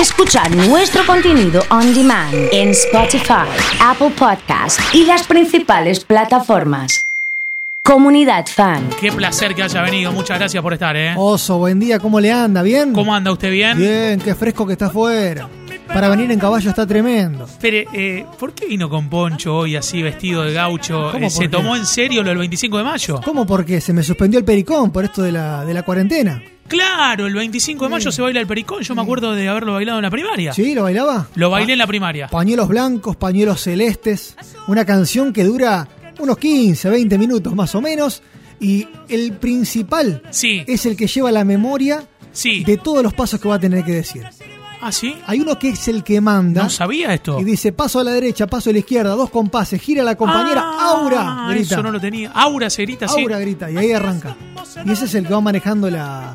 Escuchar nuestro contenido on demand en Spotify, Apple Podcast y las principales plataformas. Comunidad Fan. Qué placer que haya venido. Muchas gracias por estar, ¿eh? Oso, buen día, ¿cómo le anda? ¿Bien? ¿Cómo anda usted bien? Bien, qué fresco que está afuera. Para venir en caballo está tremendo. Espere, eh, ¿por qué vino con poncho hoy así vestido de gaucho? ¿Cómo Eh, por ¿Se qué? tomó en serio lo del 25 de mayo? ¿Cómo? Porque se me suspendió el pericón por esto de la, de la cuarentena. Claro, el 25 de mayo se baila el pericón. Yo me acuerdo de haberlo bailado en la primaria. ¿Sí? ¿Lo bailaba? Lo bailé en la primaria. Pañuelos blancos, pañuelos celestes. Una canción que dura unos 15, 20 minutos más o menos. Y el principal Sí, es el que lleva la memoria sí. de todos los pasos que va a tener que decir. ¿Ah, sí? Hay uno que es el que manda. No sabía esto. Y dice paso a la derecha, paso a la izquierda, dos compases, gira la compañera, Ah, Aura, grita. Eso no lo tenía. Aura se grita. Aura grita, y ahí arranca. Y ese es el que va manejando la,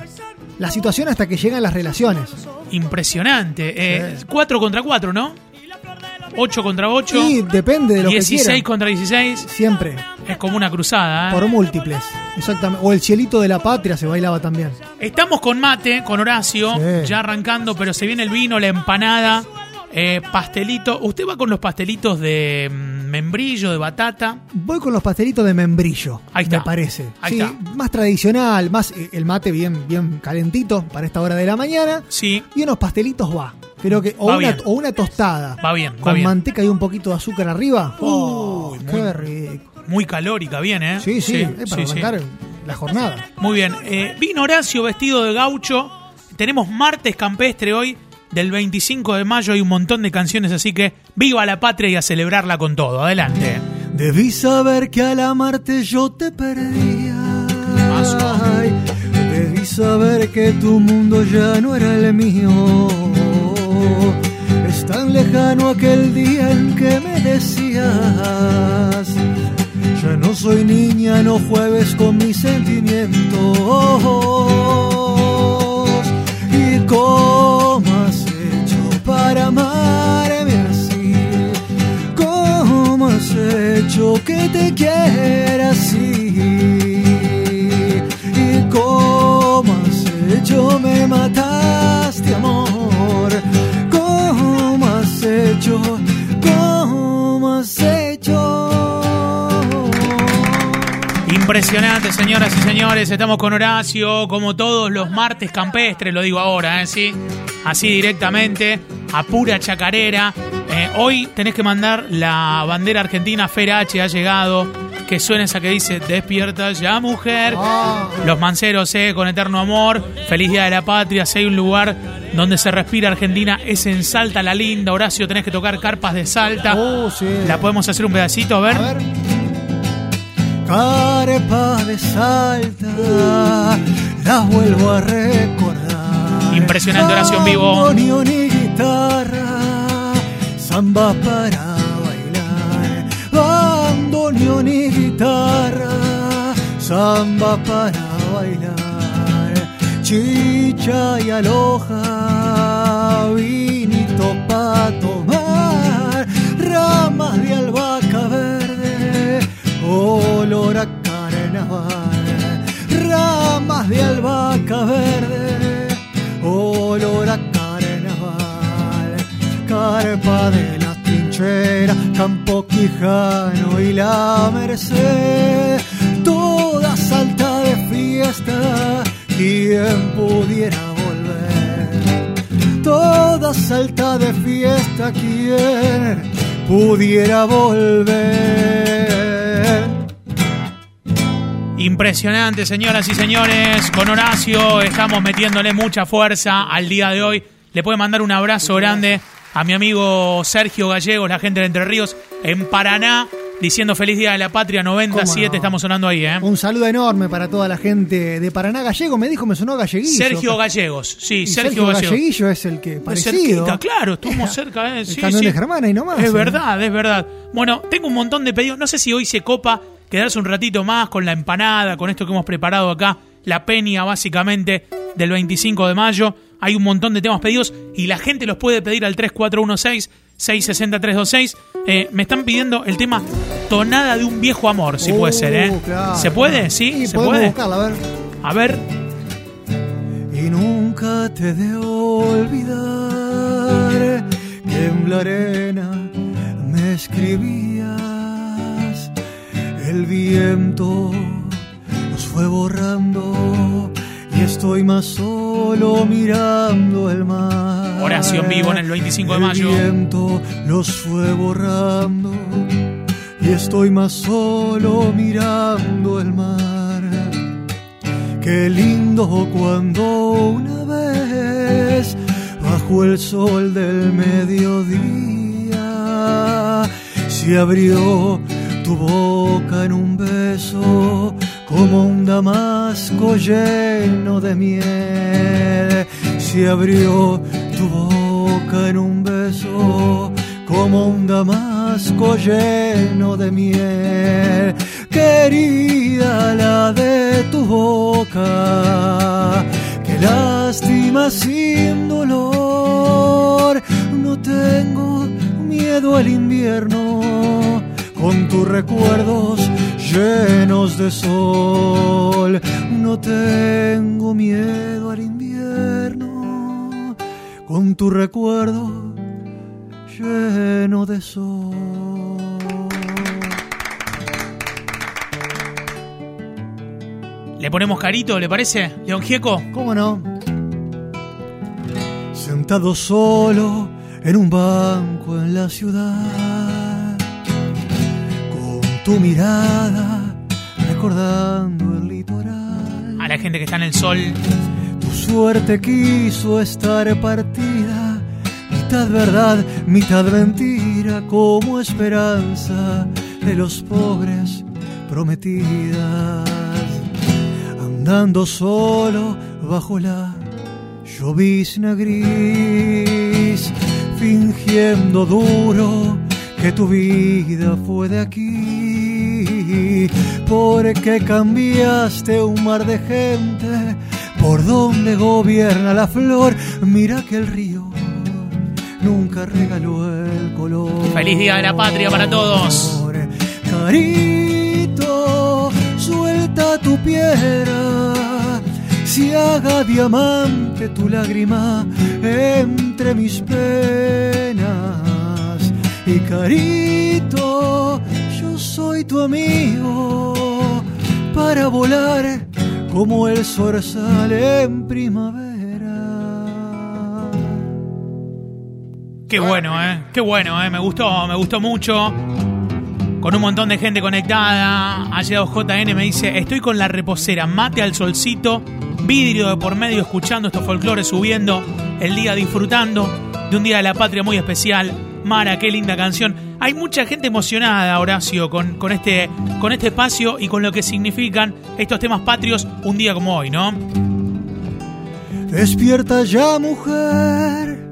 la situación hasta que llegan las relaciones. Impresionante. Eh, 4 contra 4, ¿no? 8 contra 8. Y depende de lo que 16 quieran. contra 16. Siempre, Es como una cruzada. ¿eh? por múltiples. Exactamente. O el cielito de la patria se bailaba también. Estamos con mate, con Horacio, Sí. ya arrancando, pero se viene el vino, la empanada, eh, pastelito. ¿Usted va con los pastelitos de mm, membrillo, de batata? Voy con los pastelitos de membrillo, Ahí está. me parece. Ahí sí, está. más tradicional, más eh, el mate bien, bien calentito para esta hora de la mañana. Sí, Y unos pastelitos va. Creo que, o, Va una, bien. o una tostada. va bien, va con bien. manteca y un poquito de azúcar arriba. Uy, Uy, qué rico. Muy calórica, bien, ¿eh? Sí, sí, es para sí, sí. arrancar la jornada. Muy bien. Eh, vino Horacio vestido de gaucho. Tenemos martes campestre hoy. Del 25 de mayo hay un montón de canciones, así que viva la patria y a celebrarla con todo. Adelante. Debí saber que al amarte yo te perdía. Ay, debí saber que tu mundo ya no era el mío. Es tan lejano aquel día en que me decías. Ya no soy niña, no juegues con mis sentimientos. ¿Y cómo has hecho para amarme así? ¿Cómo has hecho que te quiera así? ¿Y cómo has hecho me mataste, amor? ¿Cómo has hecho? Impresionante, señoras y señores. Estamos con Horacio, como todos los martes campestres, lo digo ahora, ¿eh? ¿Sí? Así directamente, a pura chacarera. Eh, hoy tenés que mandar la bandera argentina, Fer H ha llegado, que suena esa que dice, despierta ya mujer. Ah. Los manceros, eh, con eterno amor. Feliz Día de la Patria. Si hay un lugar donde se respira Argentina, es en Salta la Linda. Horacio, tenés que tocar carpas de Salta. Oh, sí. La podemos hacer un pedacito, a ver. A ver. Carepa de Salta, las vuelvo a recordar. Impresionante oración vivo. Y guitarra, samba para bailar. Bandoneón y guitarra, samba para bailar. Chicha y aloja, vinito pa' tomar. Ramas de albahaca olor a carnaval. Ramas de albahaca verde, olor a carnaval. Carpa de las trincheras, Campo Quijano y la Merced. Toda salta de fiesta, quien pudiera volver. Toda salta de fiesta, quien pudiera volver. Impresionante, señoras y señores. Con Horacio estamos metiéndole mucha fuerza al día de hoy. Le puede mandar un abrazo grande a mi amigo Sergio Gallegos, la gente de Entre Ríos, en Paraná, diciendo feliz día de la patria 97. ¿Cómo no? Estamos sonando ahí, ¿eh? Un saludo enorme para toda la gente de Paraná Gallego. Me dijo, me sonó Galleguillo. Sergio Gallegos, sí, Y Sergio, Gallegos. Galleguillo es el que parecido. cerquita, claro, estuvimos cerca, ¿eh? El Sí, sí. de Germana y nomás. Es ¿eh? verdad, es verdad. Bueno, tengo un montón de pedidos. No sé si hoy se copa quedarse un ratito más con la empanada, con esto que hemos preparado acá, la peña básicamente del 25 de mayo. Hay un montón de temas pedidos y la gente los puede pedir al 3416-660-326. Eh, me están pidiendo el tema Tonada de un viejo amor, si puede Uh, ser, ¿eh? claro. ¿Se puede? ¿Sí? ¿Se puede? buscarla, a ver. A ver, Y nunca te de olvidar que en la arena me escribías. El viento los fue borrando y estoy más solo mirando el mar. Oración vivo en el 25 de mayo. El viento los fue borrando y estoy más solo mirando el mar. Qué lindo cuando una vez bajo el sol del mediodía se abrió tu boca en un beso como un damasco lleno de miel. Se abrió tu boca en un beso como un damasco lleno de miel. Querida la de tu boca, que lástima sin dolor. No tengo miedo al invierno con tus recuerdos llenos de sol. No tengo miedo al invierno con tu recuerdo lleno de sol. ¿Le ponemos carito, le parece? León Gieco. ¿Cómo no? Sentado solo en un banco en la ciudad, tu mirada recordando el litoral. A la gente que está en el sol. Tu suerte quiso estar partida, mitad verdad, mitad mentira, como esperanza de los pobres prometidas. Andando solo bajo la llovizna gris, fingiendo duro que tu vida fue de aquí, porque cambiaste un mar de gente por donde gobierna la flor. Mira que el río nunca regaló el color. Feliz Día de la Patria para todos. Carito, suelta tu piedra, si haga diamante tu lágrima entre mis penas. Y carito, soy tu amigo para volar como el zorzal en primavera. Qué bueno, ¿eh? Qué bueno, ¿eh? Me gustó, me gustó mucho. Con un montón de gente conectada. Ha llegado JN, me dice, estoy con la reposera, mate al solcito, vidrio de por medio escuchando estos folclores, subiendo el día disfrutando de un día de la patria muy especial. Mara, qué linda canción. Hay mucha gente emocionada, Horacio, con, con, este, con este espacio y con lo que significan estos temas patrios un día como hoy, ¿no? Despierta ya, mujer,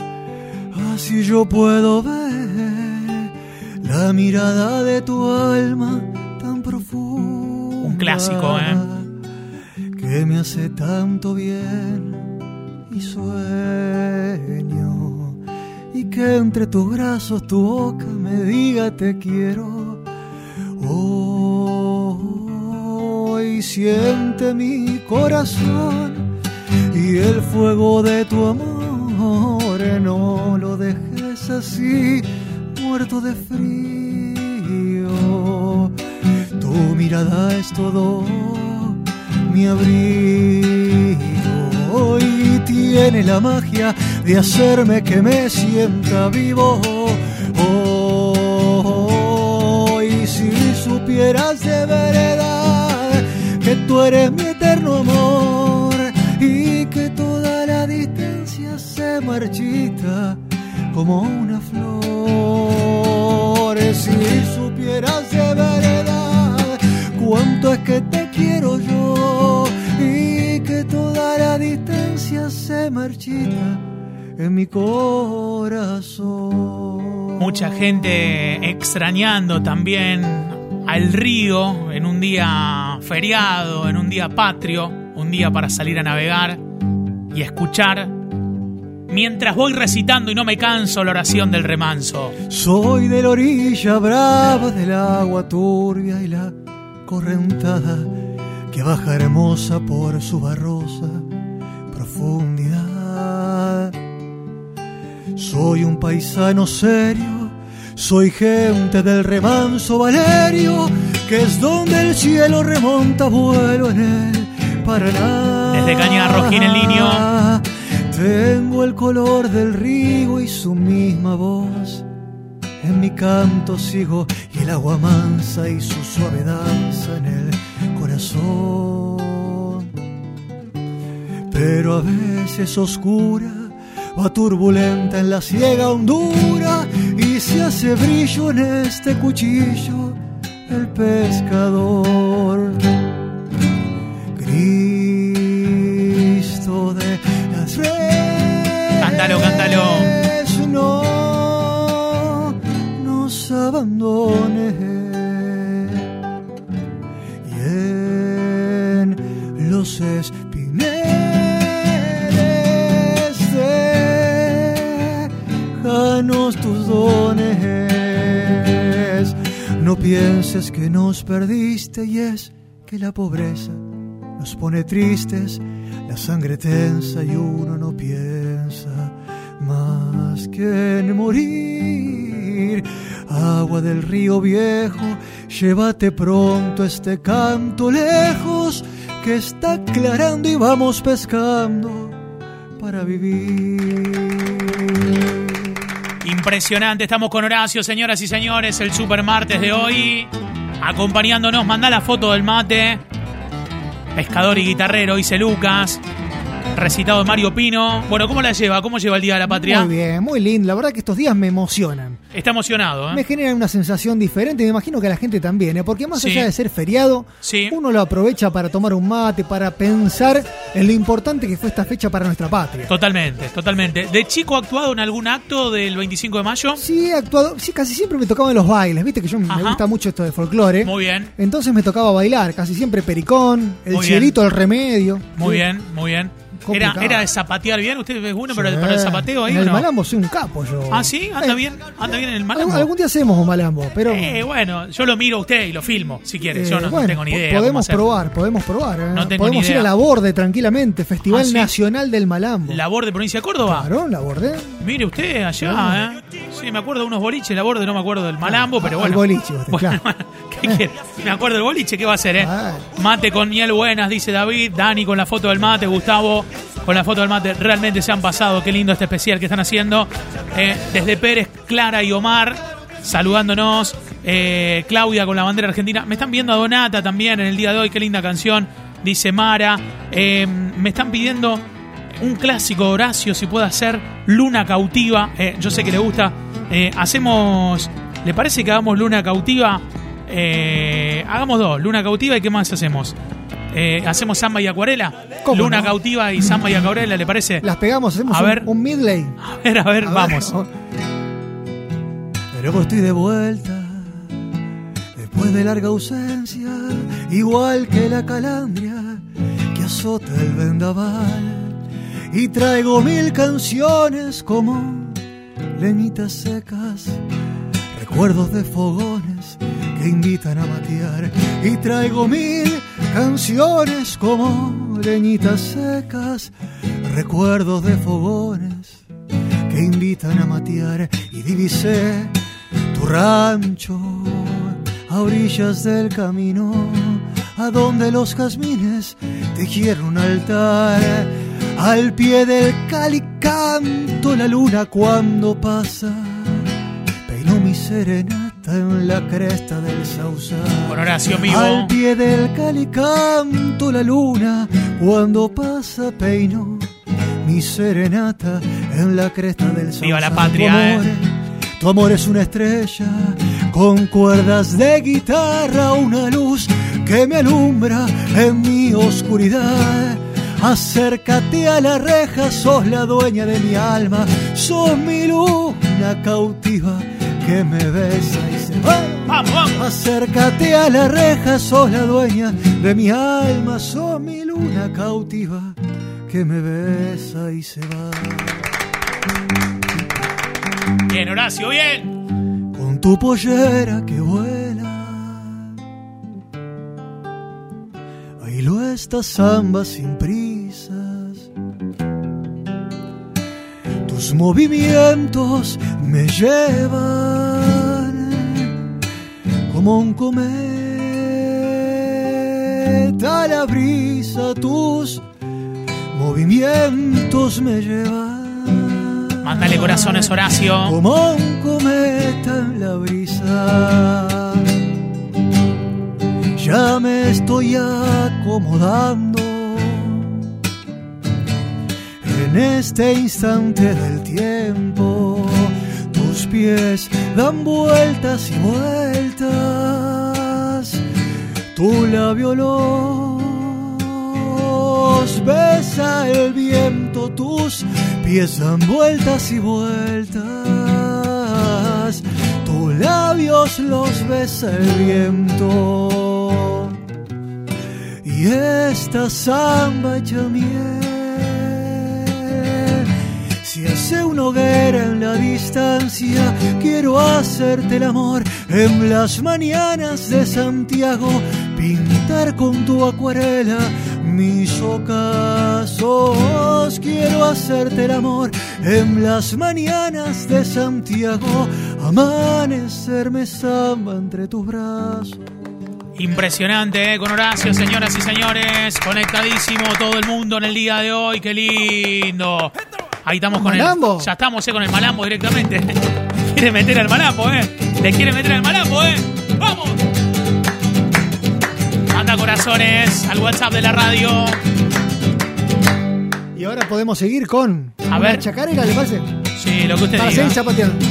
así yo puedo ver la mirada de tu alma tan profunda. Un clásico, ¿eh? Que me hace tanto bien y sueño. Entre tus brazos tu boca me diga te quiero. Hoy siente mi corazón y el fuego de tu amor. No lo dejes así muerto de frío. Tu mirada es todo mi abrigo y tiene la magia de hacerme que me sienta vivo. Hoy si supieras de verdad que tú eres mi eterno amor y que toda la distancia se marchita como una flor. Si supieras de verdad cuánto es que te quiero yo y que toda la distancia se marchita en mi corazón. Mucha gente extrañando también al río en un día feriado, en un día patrio, un día para salir a navegar y escuchar mientras voy recitando y no me canso la oración del remanso. Soy de la orilla brava del agua turbia y la correntada que baja hermosa por su barrosa profundidad. Soy un paisano serio, soy gente del remanso Valerio, que es donde el cielo remonta vuelo en el Paraná. Desde Caña Rojín en línea. Tengo el color del río y su misma voz. En mi canto sigo y el agua mansa y su suave danza en el corazón. Pero a veces oscura, va turbulenta en la ciega hondura y se hace brillo en este cuchillo el pescador. Cristo de las redes. Cántalo, cántalo. No nos abandone. Y en los pienses que nos perdiste y es que la pobreza nos pone tristes, la sangre tensa y uno no piensa más que en morir. Agua del río viejo, llévate pronto este canto lejos que está aclarando y vamos pescando para vivir. Impresionante, estamos con Horacio, señoras y señores, el super martes de hoy. Acompañándonos, manda la foto del mate. Pescador y guitarrero, dice Lucas. Recitado de Mario Pino. Bueno, ¿cómo la lleva? ¿Cómo lleva el Día de la Patria? Muy bien, muy lindo. La verdad que estos días me emocionan. Está emocionado, ¿eh? Me generan una sensación diferente me imagino que a la gente también, ¿eh? porque más Sí. allá de ser feriado, Sí. uno lo aprovecha para tomar un mate, para pensar en lo importante que fue esta fecha para nuestra patria. Totalmente, totalmente. ¿De chico ha actuado en algún acto del 25 de mayo? Sí, he actuado, sí, casi siempre me tocaban los bailes, viste que yo Ajá. me gusta mucho esto de folclore. Muy bien, Entonces me tocaba bailar, casi siempre pericón, el Muy bien. cielito, el remedio. muy Sí. bien, muy bien. Era, era de zapatear bien, usted es bueno Sí. para, para el zapateo ahí En el no? malambo soy un capo yo. Ah, sí, anda Eh, bien, anda bien en el malambo. algún día hacemos un malambo, pero... Eh, bueno, yo lo miro a usted y lo filmo, si quiere. yo Eh, no, bueno, tengo ni idea. Podemos probar, podemos probar. ¿eh? No tengo podemos ni ir idea. a la borde tranquilamente, Festival ¿Ah, sí? Nacional del Malambo. ¿Labor de provincia de Córdoba? Claro, la borde. Mire usted allá, ¿eh? Sí, me acuerdo de unos boliches, labor de no me acuerdo del malambo, pero bueno. boliche, usted, Bueno, claro. ¿qué quiere? Me acuerdo del boliche, ¿qué va a hacer, eh? Mate con miel buenas, dice David. Dani con la foto del mate, Gustavo con la foto del mate. Realmente se han pasado, qué lindo este especial que están haciendo. Eh, desde Pérez, Clara y Omar saludándonos. Eh, Claudia con la bandera argentina. Me están viendo a Donata también en el día de hoy, qué linda canción, dice Mara. Eh, me están pidiendo un clásico de Horacio, si puede hacer Luna Cautiva. Eh, yo sé que le gusta. Eh, hacemos. ¿Le parece que hagamos Luna Cautiva? Eh, hagamos dos, Luna Cautiva y qué más hacemos. Eh, ¿Hacemos samba y acuarela? ¿Cómo Luna no? Cautiva y samba y acuarela, ¿le parece? Las pegamos, hacemos A un, ver. un midley. A ver, a ver, A ver, vamos. oh, Pero estoy de vuelta después de larga ausencia, igual que la calandria que azota el vendaval. Y traigo mil canciones como leñitas secas, recuerdos de fogones que invitan a matear. Y traigo mil canciones como leñitas secas, recuerdos de fogones que invitan a matear y divisé tu rancho a orillas del camino a donde los jazmines tejieron un altar al pie del calicanto la luna cuando pasa peinó mi serenata en la cresta del sausal Con Horacio vivo. al pie del calicanto la luna cuando pasa peino mi serenata en la cresta del sol. Viva la patria, Tu amor, eh. tu amor es una estrella con cuerdas de guitarra, una luz que me alumbra en mi oscuridad. Acércate a la reja, sos la dueña de mi alma, sos mi luna cautiva que me besa y se va. Vamos, vamos. Acércate a la reja, sos la dueña de mi alma, sos mi luna cautiva que me besa y se va. Bien, Horacio, bien. Con tu pollera que vuela, bailo esta samba sin prisas. Tus movimientos me llevan como un cometa a la brisa, tus movimientos me llevan. Mándale corazones, Horacio. Como un cometa en la brisa. Ya me estoy acomodando en este instante del tiempo. Tus pies dan vueltas y vueltas. Tu labio los besa el viento. Tus pies dan vueltas y vueltas. Tus labios los besa el viento. Y esta samba hecha miel si hace una hoguera en la distancia, quiero hacerte el amor en las mañanas de Santiago, pintar con tu acuarela mis ocasos. Quiero hacerte el amor en las mañanas de Santiago, amanecerme samba entre tus brazos. Impresionante, ¿eh? con Horacio, señoras y señores. Conectadísimo todo el mundo en el día de hoy. ¡Qué lindo! Ahí estamos con ¿Malambo? el. Ya estamos eh, con el malambo directamente. quiere meter al malambo, ¿eh? Le quiere meter al malambo, ¿eh? ¡Vamos! Manda corazones al WhatsApp de la radio. Y ahora podemos seguir con A ver. chacarera, ¿le parece? Sí, lo que usted Para diga. zapateando.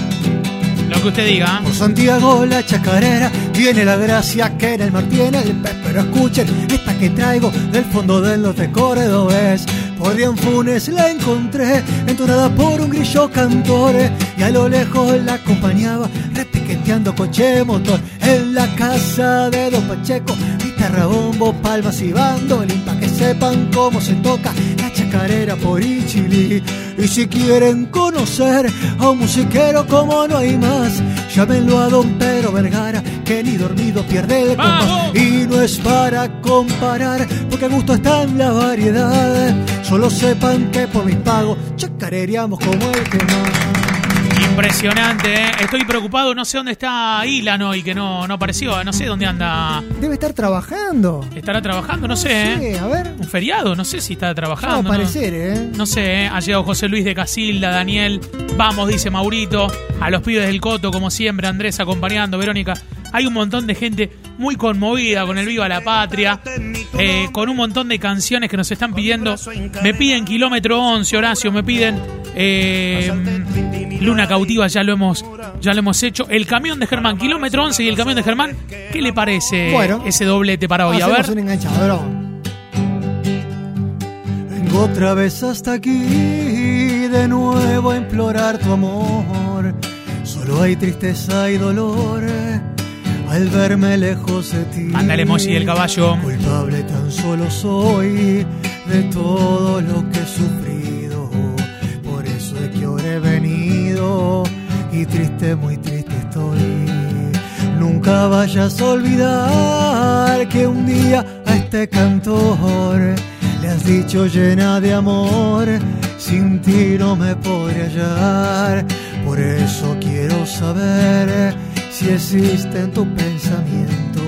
Lo que usted diga. Por Santiago la chacarera tiene la gracia que en el mar tiene el pez, pero escuchen esta que traigo del fondo del norte cordobés. Por Funes la encontré, entonada por un grillo cantor y a lo lejos la acompañaba repiqueteando coche motor en la casa de Don Pacheco. Guitarra, bombo, palmas y bandolín pa' que sepan cómo se toca la chacarera por Ichili. Y si quieren conocer a un musiquero como no hay más, llámenlo a Don Pedro Vergara, que ni dormido pierde el compás. Y no es para comparar, porque a gusto está en la variedad. Solo sepan que por mis pagos chacareríamos como el que más. Impresionante, ¿eh? Estoy preocupado, no sé dónde está Ilan hoy, que no, no apareció. No sé dónde anda. Debe estar trabajando. ¿Estará trabajando? No sé, ¿eh? A ver. Un feriado, no sé si está trabajando. ¿no? aparecer, ¿eh? No sé, ¿eh? ha llegado José Luis de Casilda, Daniel, vamos, dice Maurito, a los pibes del Coto, como siempre, Andrés acompañando, Verónica. Hay un montón de gente muy conmovida con el Viva la Patria, eh, con un montón de canciones que nos están pidiendo. Me piden Kilómetro 11, Horacio, me piden eh, Luna Cautiva, ya lo hemos ya lo hemos hecho. El camión de Germán, Kilómetro 11 y el camión de Germán, ¿qué le parece Bueno. ese doblete para hoy? A ver. un enganchador. Vengo otra vez hasta aquí de nuevo a implorar tu amor. Solo hay tristeza y dolor al verme lejos de ti. Emoji del caballo. Culpable tan solo soy de todo lo que he sufrido. Por eso es que ahora he venido y triste, muy triste estoy. Nunca vayas a olvidar que un día a este cantor le has dicho llena de amor, sin ti no me podré hallar. Por eso quiero saber si existe en tu pensamiento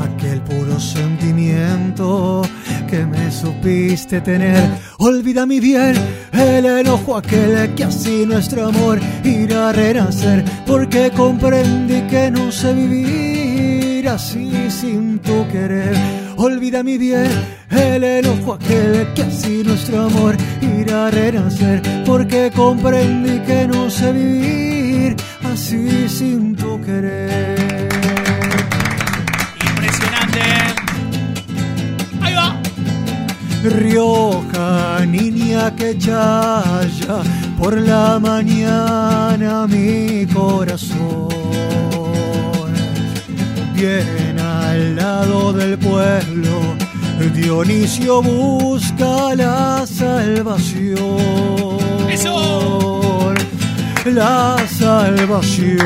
aquel puro sentimiento que me supiste tener. Olvida mi bien el enojo aquel que así nuestro amor irá a renacer, porque comprendí que no sé vivir así sin tu querer. Olvida mi bien el enojo aquel que así nuestro amor irá a renacer, porque comprendí que no sé vivir así sin tu querer. Impresionante. Ahí va. Rioja, niña que chaya por la mañana mi corazón. Bien al lado del pueblo, Dionisio busca la salvación. Eso. La salvación.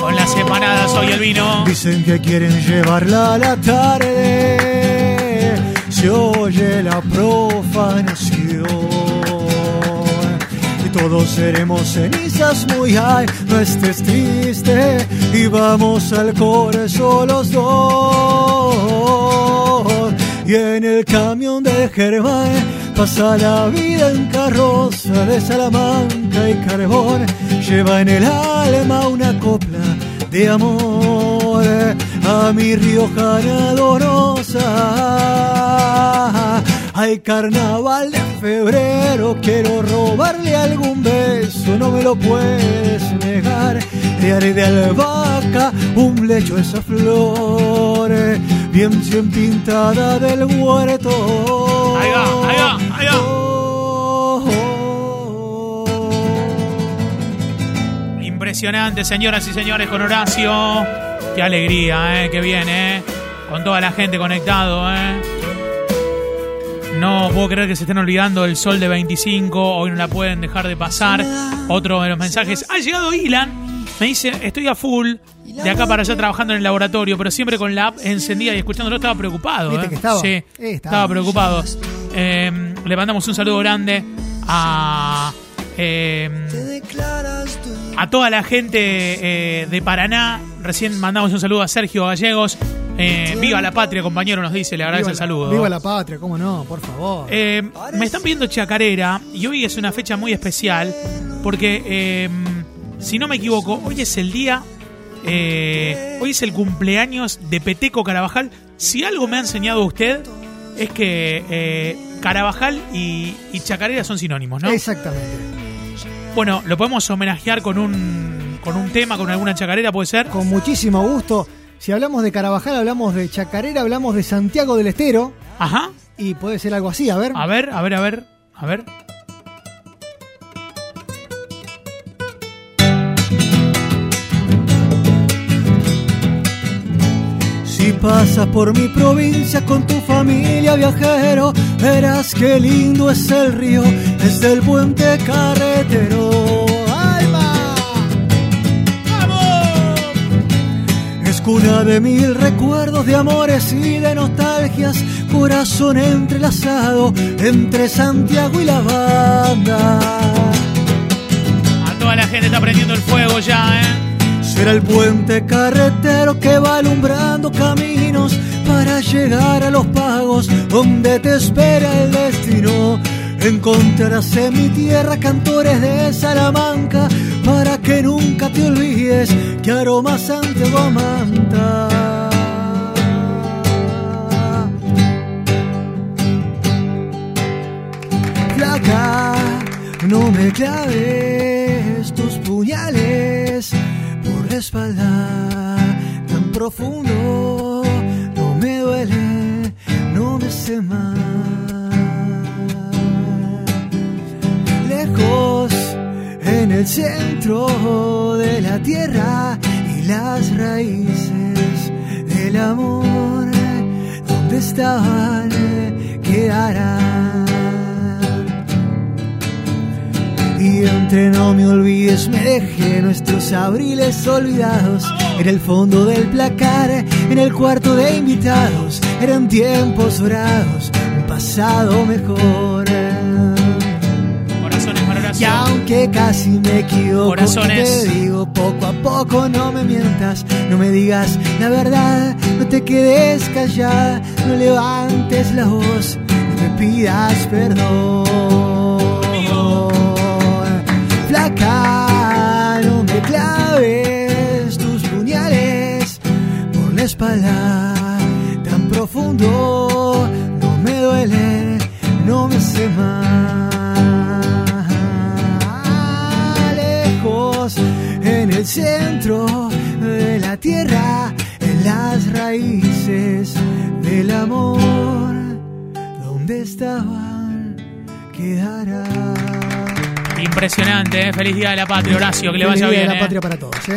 Con las empanadas hoy el vino. Dicen que quieren llevarla a la tarde. Se oye la profanación. todos seremos cenizas muy high, no estés triste y vamos al corazón los dos. Y en el camión de Germán pasa la vida en carroza de Salamanca y carbón, lleva en el alma una copla de amor a mi riojana dolorosa. Hay carnaval de febrero, quiero robarle algún beso, no me lo puedes negar. Le haré de albahaca un lecho esa flor, bien pintada del huerto. Ahí va, ahí va, ahí va. Impresionante, señoras y señores, con Horacio. Qué alegría, ¿eh? Qué bien, ¿eh? Con toda la gente conectado, ¿eh? No puedo creer que se estén olvidando el sol de 25. Hoy no la pueden dejar de pasar. Otro de los mensajes. Ha llegado Ilan. Me dice, estoy a full. De acá para allá trabajando en el laboratorio, pero siempre con la app encendida y escuchándolo estaba preocupado. ¿Viste ¿eh? que estaba? Sí, Eh, estaba. estaba preocupado. Eh, le mandamos un saludo grande a... eh, a toda la gente eh, de Paraná. Recién mandamos un saludo a Sergio Gallegos. Eh, viva la patria, compañero, nos dice. Le agradece Viva el la- saludo. Viva la patria, cómo no, por favor. Eh, me están pidiendo chacarera y hoy es una fecha muy especial porque, eh, si no me equivoco, hoy es el día, eh, hoy es el cumpleaños de Peteco Carabajal. Si algo me ha enseñado usted es que eh, Carabajal y, y chacarera son sinónimos, ¿no? Exactamente. Bueno, lo podemos homenajear con un, con un tema, con alguna chacarera, ¿puede ser? Con muchísimo gusto. Si hablamos de Carabajal, hablamos de Chacarera, hablamos de Santiago del Estero. Ajá. Y puede ser algo así, a ver. A ver, a ver, a ver, a ver. Pasas por mi provincia con tu familia viajero, verás qué lindo es el río desde el puente carretero. ¡Alma! Es cuna de mil recuerdos de amores y de nostalgias, corazón entrelazado entre Santiago y la banda. A toda la gente está prendiendo el fuego ya, ¿eh? Será el puente carretero que va alumbrando caminos para llegar a los pagos donde te espera el destino. Encontrarás en mi tierra cantores de Salamanca para que nunca te olvides que aroma Santiago. Flaca, no me claves tus puñales espalda tan profundo. No me duele, no me hace mal. Lejos en el centro de la tierra y las raíces del amor, donde estaban, quedarán. Y entre no me olvides, me dejé nuestros abriles olvidados en el fondo del placar, en el cuarto de invitados. Eran tiempos dorados, un pasado mejor. Corazones para Y aunque casi me equivoco, Corazones. te digo poco a poco, no me mientas, no me digas la verdad, no te quedes callada, no levantes la voz, no me pidas perdón. Flaca, no me claves tus puñales por la espalda tan profundo, no me duele, no me hace mal. Lejos en el centro de la tierra, en las raíces del amor, donde estaban quedará. Impresionante, ¿eh? Feliz Día de la Patria, Horacio, que le vaya Feliz Día bien. de la ¿eh? patria para todos, ¿eh?